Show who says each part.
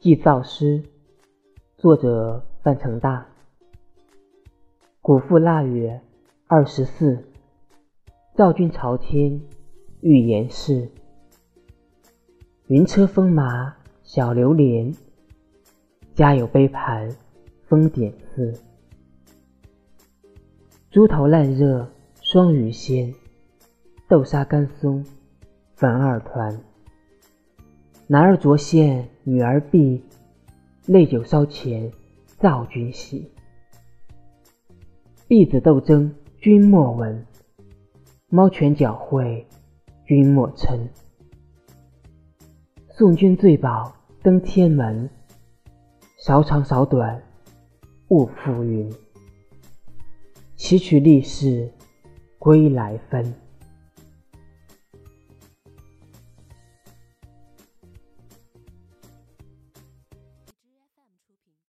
Speaker 1: 祭灶诗，作者范成大。古赋腊月二十四，赵君朝天欲言事。云车风马小流连，家有杯盘风点似。猪头烂热双鱼鲜，豆沙干松粉二团。男儿酌献女儿婢，泪酒烧钱造君喜。婢子斗争君莫闻，猫犬搅秽君莫嗔。送君醉宝登天门，少长少短勿浮云。祈取力士归来分。